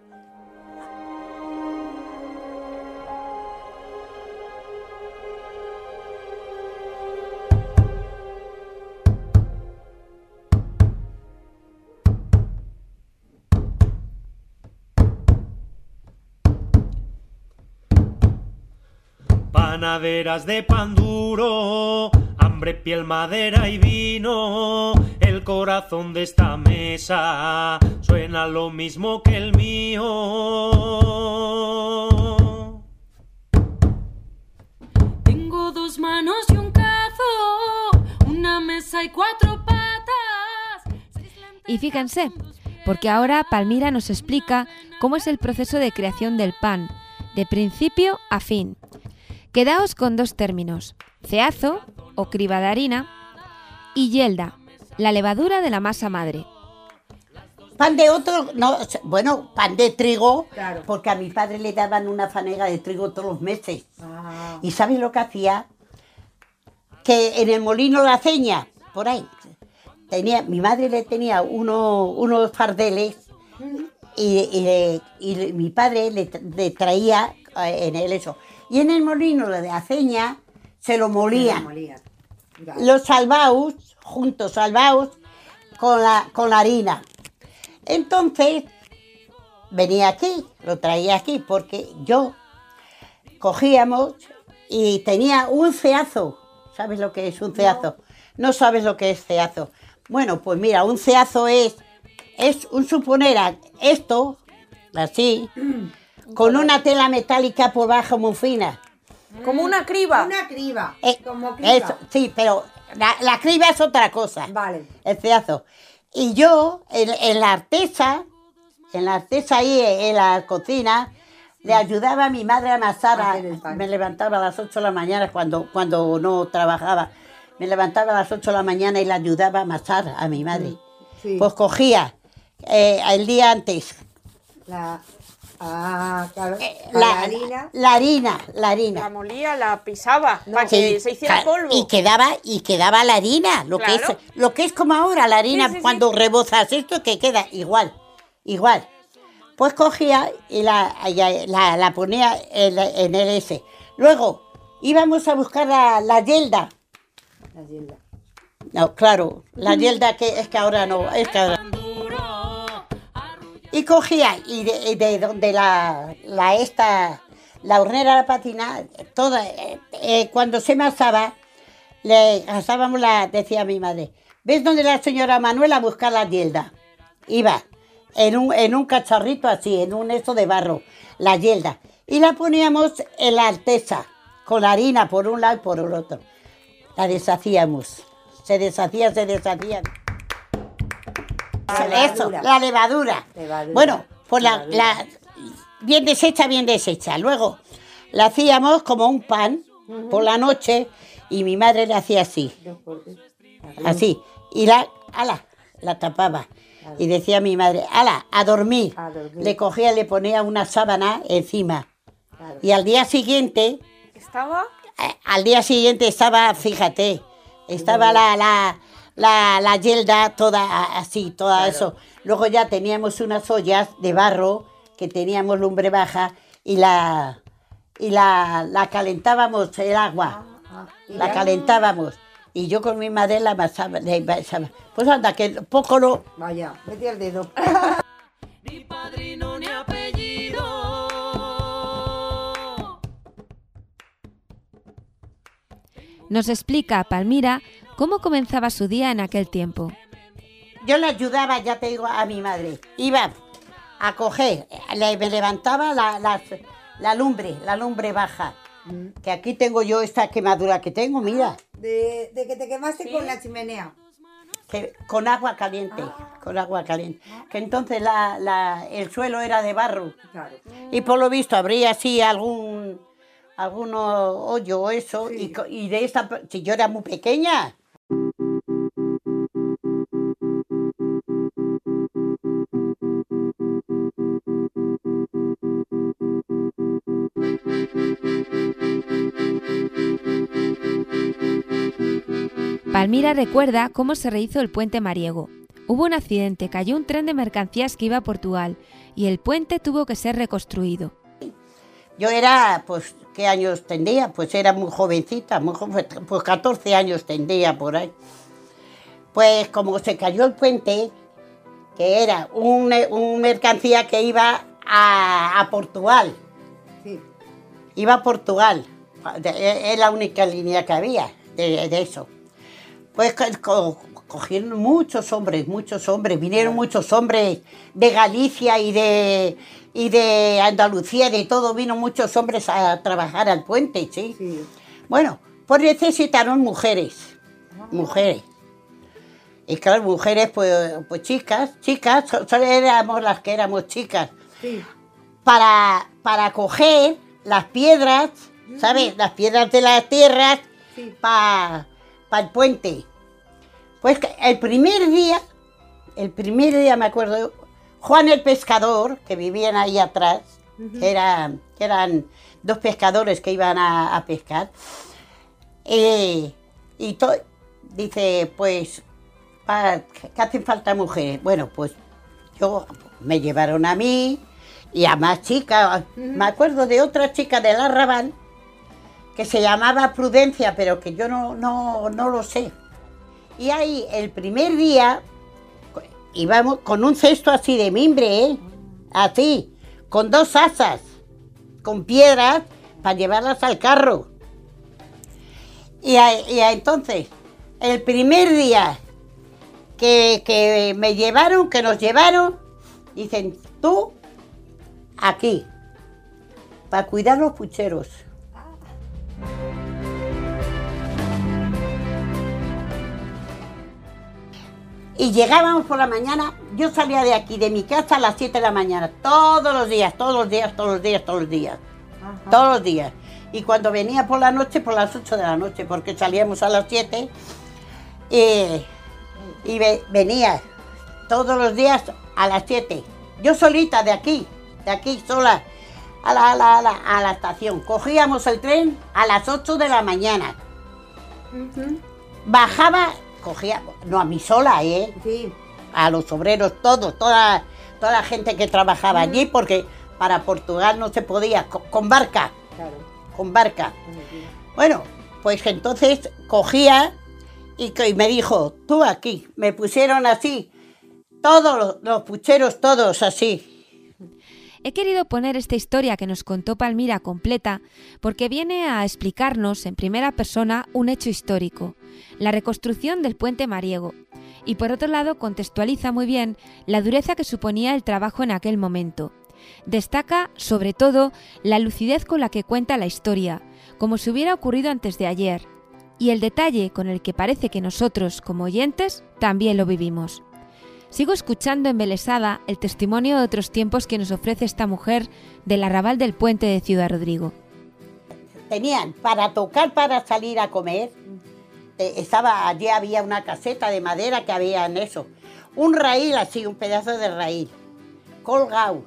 Panaderas de pan duro, hambre, piel, madera y vino. El corazón de esta mesa suena lo mismo que el mío. Tengo dos manos y un cazo, una mesa y cuatro patas. Y fíjense, porque ahora Palmira nos explica cómo es el proceso de creación del pan, de principio a fin. Quedaos con dos términos, ceazo o criba de harina y yelda, la levadura de la masa madre. Pan de otro, no, bueno, pan de trigo, Claro. porque a mi padre le daban una fanega de trigo todos los meses. Ah. ¿Y sabes lo que hacía? Que en el molino la ceña, por ahí, tenía, mi madre le tenía uno- unos fardeles y, y y mi padre le, le traía eh, en el eso. Y en el molino de aceña se lo molían. Los salvaos, juntos salvaos, con la, con la harina. Entonces, venía aquí, lo traía aquí, porque yo cogíamos y tenía un ceazo. ¿Sabes lo que es un ceazo? No, sabes lo que es ceazo. Bueno, pues mira, un ceazo es, es un suponer a- esto, así, con una tela metálica por bajo muy fina. Como una criba. Una criba. Eh, como criba. Eso, sí, pero la, la criba es otra cosa. Vale. El ceazo. Y yo, en, en la artesa, en la artesa ahí, en la cocina, Le ayudaba a mi madre a amasar, a- me levantaba a las 8 de la mañana cuando, cuando no trabajaba. Me levantaba a las 8 de la mañana y le ayudaba a amasar a mi madre. Sí. Pues cogía eh, el día antes La, ah, claro. la, la harina. la harina, la harina. La molía, la pisaba para Sí, que se hiciera polvo. Y quedaba, y quedaba la harina, lo, que es, lo que es como ahora la harina, Sí, sí, sí. cuando rebozas esto, que queda igual, igual. Pues cogía y la, la, la ponía en, en el ese. Luego íbamos a buscar la, la yelda. La yelda. No, claro, la yelda que es que ahora no, es que ahora- Y cogía, y de, donde la, la esta, la hornera la patina, toda, eh, eh, cuando se me asaba, le asábamos la, decía mi madre, ¿ves dónde la señora Manuela a buscar la yelda? Iba en un, en un cacharrito así, en un esto de barro, la yelda. Y la poníamos en la alteza, con harina por un lado y por el otro. La deshacíamos. Se deshacía, se deshacía. La Eso, levadura. la levadura. Levadura. Bueno, pues la, Levadura. la- bien deshecha, bien deshecha. Luego la hacíamos como un pan por la noche y mi madre le hacía así, así. Y la, ala, la tapaba. Y decía mi madre, ala, a dormir. A dormir. Le cogía, le ponía una sábana encima. Claro. Y al día siguiente, Estaba eh, al día siguiente estaba, fíjate, estaba la, la, la, la yelda toda a- así, toda eso. Luego ya teníamos unas ollas de barro que teníamos lumbre baja y la y la, la calentábamos el agua. La calentábamos. Y yo con mi madre la amasaba, la amasaba. Pues anda, que poco no. Vaya, metí el dedo. Ni padrino ni apellido. Nos explica Palmira cómo comenzaba su día en aquel tiempo. Yo le ayudaba, ya te digo, a mi madre. Iba a coger, le, me levantaba la, la, la lumbre, la lumbre baja. Que aquí tengo yo esta quemadura que tengo, mira, De, de que te quemaste con la chimenea. que, con agua caliente, con agua caliente. Que entonces la, la- el suelo era de barro. Claro. Y por lo visto habría así algún algún hoyo o eso. Y, y de esta, si yo era muy pequeña. Palmira recuerda cómo se rehizo el puente Mariego. Hubo un accidente, cayó un tren de mercancías que iba a Portugal y el puente tuvo que ser reconstruido. Yo era, pues, ¿qué años tendría? Pues era muy jovencita, muy joven, pues 14 años tendría por ahí. Pues como se cayó el puente, que era un, un mercancía que iba a, a Portugal, Sí. iba a Portugal, de- es la única línea que había de, de eso. Pues co- co- cogieron muchos hombres, muchos hombres, vinieron muchos hombres de Galicia y de, y de Andalucía, de todo, vino muchos hombres a trabajar al puente, ¿sí? Sí. Bueno, pues necesitaron mujeres, mujeres. Y claro, mujeres, pues, pues chicas, chicas, so- solo éramos las que éramos chicas Sí. para, para coger las piedras, ¿sabes? Las piedras de las tierras Sí. para el puente. Pues el primer día, el primer día me acuerdo, Juan el pescador, que vivían ahí atrás, que, era- que eran dos pescadores que iban a, a pescar, eh, y dice, pues, pa- que hacen falta mujeres. Bueno, pues yo me llevaron a mí y a más chicas. Me acuerdo de otra chica del arrabal que se llamaba Prudencia, pero que yo no, no, no lo sé. Y ahí el primer día íbamos con un cesto así de mimbre, ¿eh? así, con dos asas, con piedras para llevarlas al carro. Y, entonces, el primer día que, que me llevaron, que nos llevaron, dicen, tú aquí, para cuidar los pucheros. Y llegábamos por la mañana, yo salía de aquí, de mi casa a las 7 de la mañana, todos los días, todos los días, todos los días, todos los días, todos los días. Y cuando venía por la noche, por las 8 de la noche, porque salíamos a las 7, eh, y ve- venía todos los días a las 7. Yo solita de aquí, de aquí sola, a la, a la- a la- a la estación. Cogíamos el tren a las 8 de la mañana. Bajaba, cogía, no a mí sola, ¿eh? A los obreros, todos, toda, toda la gente que trabajaba allí, porque para Portugal no se podía, co- con, barca, con barca. Bueno, pues entonces cogía y, que- y me dijo, tú aquí, me pusieron así, todos los, los pucheros, todos así. He querido poner esta historia que nos contó Palmira completa porque viene a explicarnos en primera persona un hecho histórico, la reconstrucción del puente Mariego, y por otro lado contextualiza muy bien la dureza que suponía el trabajo en aquel momento. Destaca, sobre todo, la lucidez con la que cuenta la historia, como si hubiera ocurrido antes de ayer, y el detalle con el que parece que nosotros, como oyentes, también lo vivimos. Sigo escuchando embelesada el testimonio de otros tiempos que nos ofrece esta mujer del arrabal del puente de Ciudad Rodrigo. Tenían para tocar para salir a comer, estaba, allí había una caseta de madera que había en eso, un raíl así, un pedazo de raíl, colgado.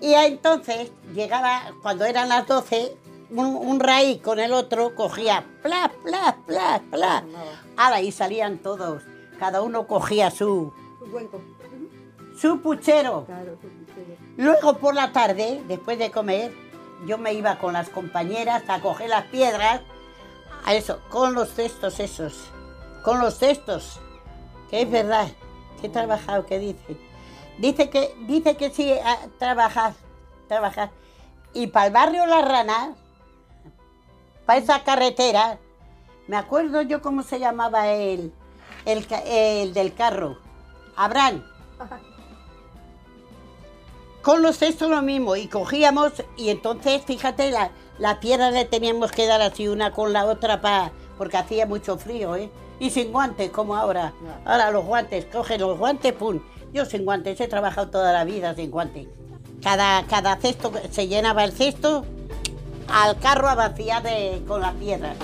Y entonces llegaba, cuando eran las 12, un, un raíl con el otro cogía, pla, pla, pla, pla. Ala, y salían todos, cada uno cogía su, su puchero. Luego por la tarde, después de comer, yo me iba con las compañeras a coger las piedras, a eso, con los cestos esos, con los cestos, que es verdad, que he trabajado, que dice. Dice que, dice que sí, trabajar, trabajar. Y para el barrio La Rana, para esa carretera, me acuerdo yo cómo se llamaba el, el, el del carro, Abraham. Con los cestos lo mismo, y cogíamos, y entonces, fíjate, la, la piedra le teníamos que dar así una con la otra para porque hacía mucho frío, ¿eh? Y sin guantes, como ahora. Ahora los guantes, coge los guantes, pum. Yo sin guantes, he trabajado toda la vida sin guantes. Cada, cada cesto, se llenaba el cesto al carro a vaciar de- con la piedra.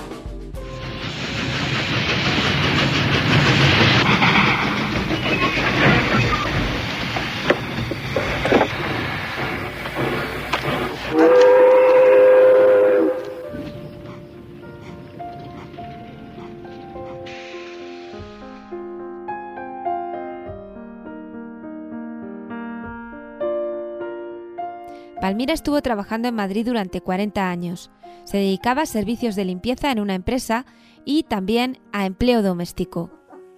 Palmira estuvo trabajando en Madrid durante 40 años. Se dedicaba a servicios de limpieza en una empresa y también a empleo doméstico.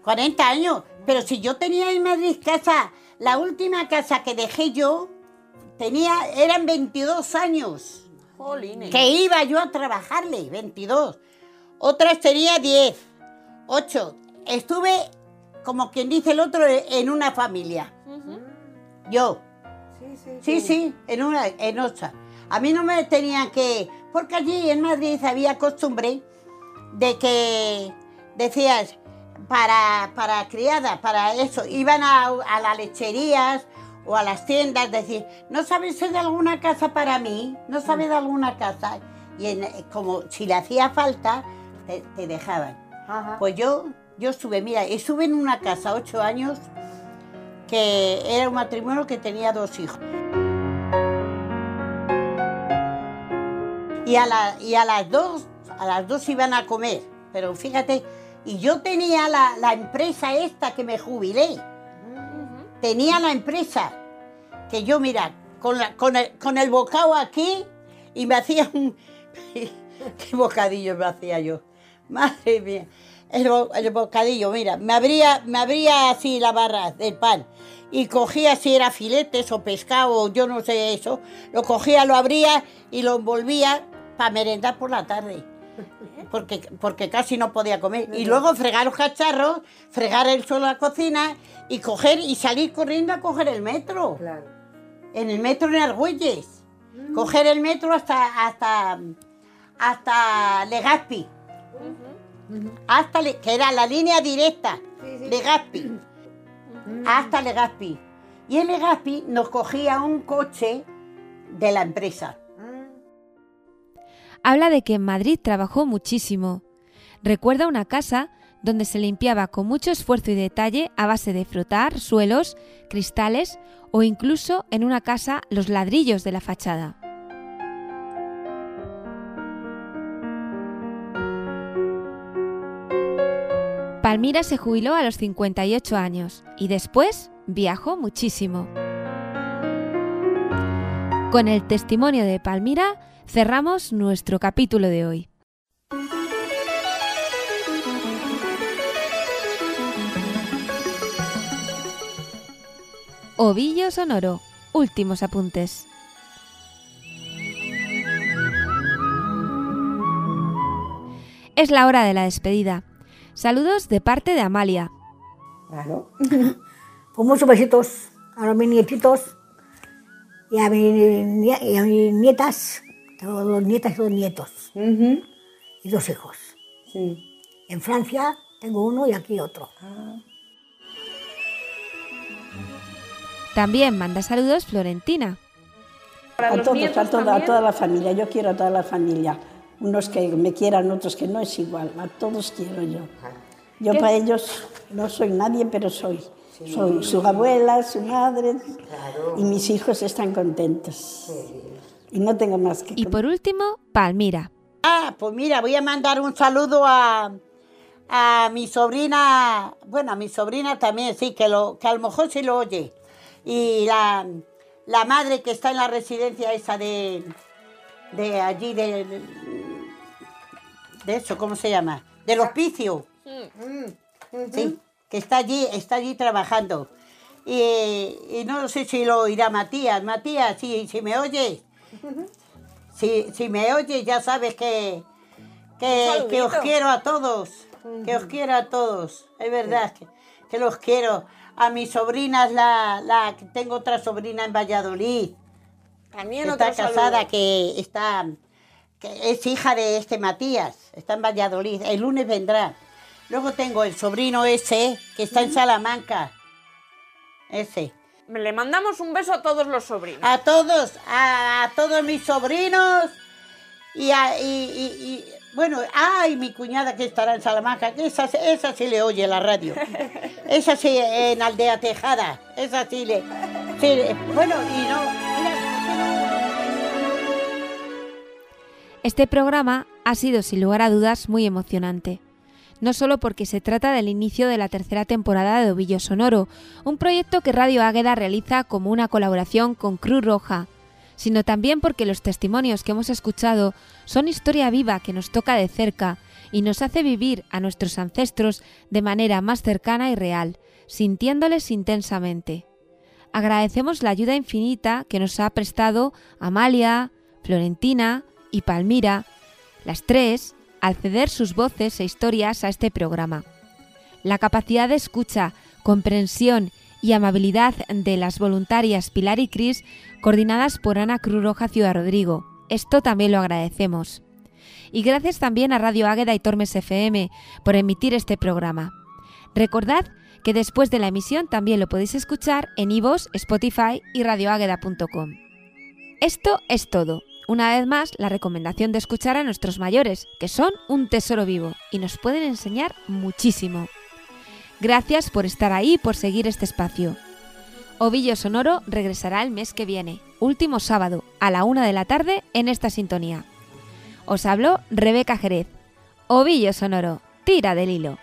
40 años. Pero si yo tenía en Madrid casa, la última casa que dejé yo, tenía, eran 22 años. Que iba yo a trabajarle, 22. Otras tenía 10, 8. Estuve, como quien dice el otro, en una familia. Yo. Sí, sí, en una, en otra. A mí no me tenían que... Porque allí en Madrid había costumbre de que decías, para, para criada, para eso, iban a, a las lecherías o a las tiendas, decir, ¿no sabes de alguna casa para mí? ¿No sabes de alguna casa? Y en- como si le hacía falta, te, te dejaban. Pues yo, yo estuve, mira, estuve en una casa ocho años que era un matrimonio que tenía dos hijos. Y a, la- y a las dos, a las dos iban a comer. Pero fíjate, y yo tenía la, la empresa esta que me jubilé. Tenía la empresa que yo, mira, con, la- con, el, con el bocado aquí y me hacía un... ¿Qué bocadillo me hacía yo? Madre mía. El, bo- el bocadillo, mira, me abría, me abría así la barra del pan y cogía si era filetes o pescado o yo no sé eso, lo cogía, lo abría y lo envolvía para merendar por la tarde. Porque, porque casi no podía comer. Y luego fregar los cacharros, fregar el suelo de la cocina y coger y salir corriendo a coger el metro. En el metro en Argüelles. Coger el metro hasta, hasta, hasta Legazpi. Hasta que era la línea directa. Legazpi. Hasta Legazpi. Y en Legazpi nos cogía un coche de la empresa. Habla de que en Madrid trabajó muchísimo. Recuerda una casa donde se limpiaba con mucho esfuerzo y detalle a base de frotar suelos, cristales o incluso en una casa los ladrillos de la fachada. Palmira se jubiló a los 58 años y después viajó muchísimo. Con el testimonio de Palmira cerramos nuestro capítulo de hoy. Ovillo Sonoro. Últimos apuntes. Es la hora de la despedida. Saludos de parte de Amalia. Claro. Pues muchos besitos a mis nietitos y a, mi- y a mis nietas. Tengo dos nietas y dos nietos. Y dos hijos. En Francia tengo uno y aquí otro. También manda saludos Florentina. A todos, a toda, a toda la familia. Yo quiero a toda la familia. Unos que me quieran, otros que no es igual. A todos quiero yo. Yo ¿Qué? para ellos no soy nadie, pero soy. Soy su abuela, su madre. Y mis hijos están contentos. Y no tengo más que Y por último, Palmira. Ah, pues mira, voy a mandar un saludo a, a mi sobrina, bueno, a mi sobrina también, sí, que, lo, que a lo mejor sí lo oye. Y la, la madre que está en la residencia esa de, de allí, de, de eso, ¿cómo se llama? Del hospicio. Sí, que está allí, está allí trabajando. Y, y no sé si lo oirá Matías. Matías, si, si me oyes, si, si me oyes, ya sabes que, que, que os quiero a todos. Que os quiero a todos. Es verdad que, que los quiero. A mis sobrinas, la, la, tengo otra sobrina en Valladolid. También está casada, saludo. que está que es hija de este Matías, está en Valladolid, el lunes vendrá. Luego tengo el sobrino ese, que está en Salamanca. Ese. Le mandamos un beso a todos los sobrinos. A todos, a, a todos mis sobrinos y, a, y, y- y, bueno, ay, mi cuñada que estará en Salamanca, que esa, esa sí le oye la radio. Esa sí en Aldea Tejada, esa sí le... sí le- bueno, y no, Este programa ha sido sin lugar a dudas muy emocionante. No solo porque se trata del inicio de la tercera temporada de Ovillo Sonoro, un proyecto que Radio Águeda realiza como una colaboración con Cruz Roja, sino también porque los testimonios que hemos escuchado son historia viva que nos toca de cerca y nos hace vivir a nuestros ancestros de manera más cercana y real, sintiéndoles intensamente. Agradecemos la ayuda infinita que nos ha prestado Amalia, Florentina y Palmira, las tres, al ceder sus voces e historias a este programa. La capacidad de escucha, comprensión y amabilidad de las voluntarias Pilar y Cris, coordinadas por Ana Cruz Roja Ciudad Rodrigo. Esto también lo agradecemos. Y gracias también a Radio Águeda y Tormes FM por emitir este programa. Recordad que después de la emisión también lo podéis escuchar en iVoox, Spotify y radioágueda.com. Esto es todo. Una vez más, la recomendación de escuchar a nuestros mayores, que son un tesoro vivo y nos pueden enseñar muchísimo. Gracias por estar ahí y por seguir este espacio. Ovillo Sonoro regresará el mes que viene, último sábado, a la una de la tarde, en esta sintonía. Os habló Rebeca Jerez. Ovillo Sonoro, tira del hilo.